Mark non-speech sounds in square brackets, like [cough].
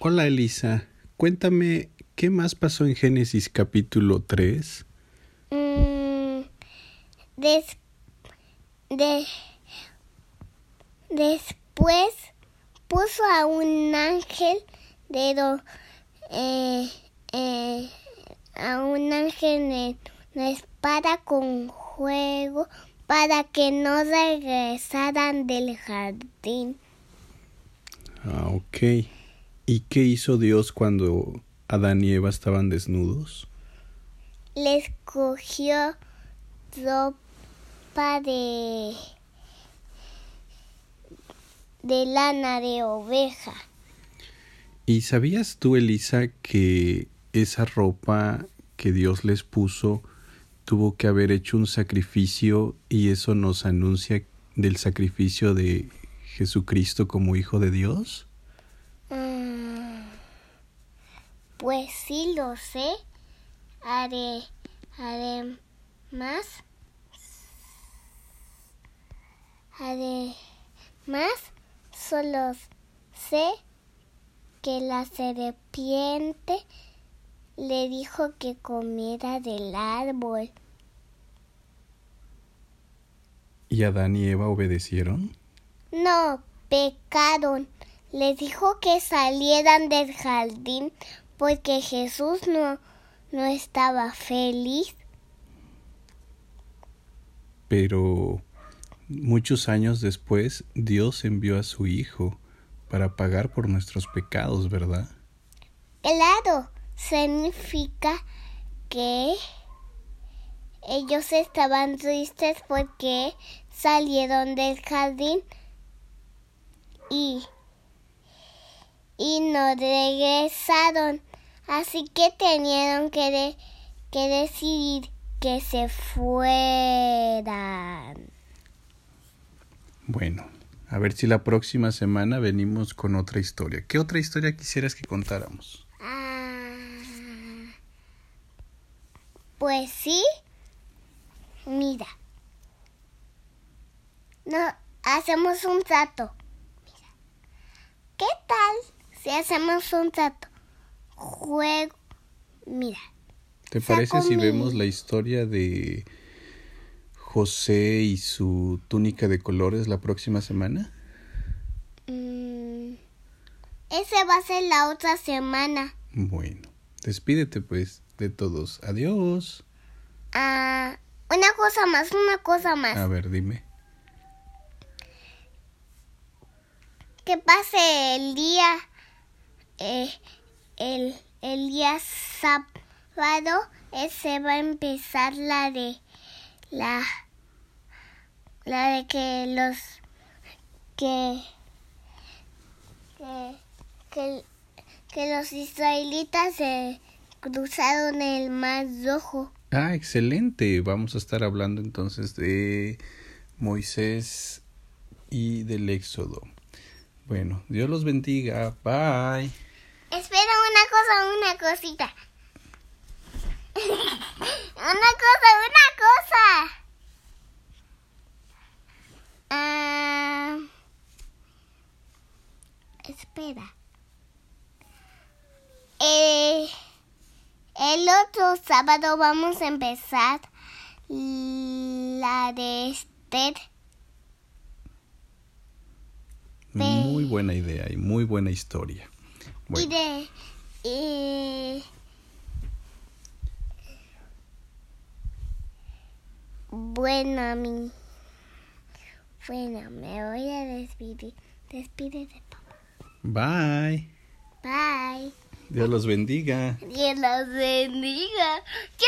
Hola Elisa, cuéntame, ¿qué más pasó en Génesis capítulo 3? Mm, des, de, después puso a un ángel de do, eh, eh, a un ángel una espada con fuego para que no regresaran del jardín. Ah, ok. ¿Y qué hizo Dios cuando Adán y Eva estaban desnudos? Les cogió ropa de de lana de oveja. ¿Y sabías tú, Elisa, que esa ropa que Dios les puso tuvo que haber hecho un sacrificio y eso nos anuncia del sacrificio de Jesucristo como Hijo de Dios? Mm, pues sí lo sé. Haré, haré más. Haré más. Solo sé que la serpiente le dijo que comiera del árbol. ¿Y Adán y Eva obedecieron? No, pecaron. Les dijo que salieran del jardín porque Jesús no, no estaba feliz. Pero muchos años después Dios envió a su Hijo para pagar por nuestros pecados, ¿verdad? Claro, significa que ellos estaban tristes porque salieron del jardín y, y no regresaron. Así que tenían que, de, que decidir que se fueran. Bueno, a ver si la próxima semana venimos con otra historia. ¿Qué otra historia quisieras que contáramos? Ah, pues sí. Mira. No, hacemos un trato. Mira. ¿Qué tal si hacemos un trato? Juego. Mira. ¿Te parece si mi- vemos la historia de José y su túnica de colores la próxima semana? mm, ese va a ser la otra semana. Bueno, despídete pues de todos. Adiós. Ah, una cosa más, una cosa más. A ver, dime. que pase el día eh, el, el día sábado se va a empezar la de la la de que los que que, que, que los israelitas se cruzaron el mar rojo Ah, excelente. Vamos a estar hablando entonces de Moisés y del Éxodo. Bueno, Dios los bendiga. Bye. Una cosita. [laughs] una cosa, una cosa. Ah, espera. Eh, el otro sábado vamos a empezar la de Esther. Muy buena idea y muy buena historia. Y de. Bueno, mi. Bueno, me voy a despedir. Despídete, papá. bye. Bye. Dios los bendiga. Dios los bendiga. ¿Qué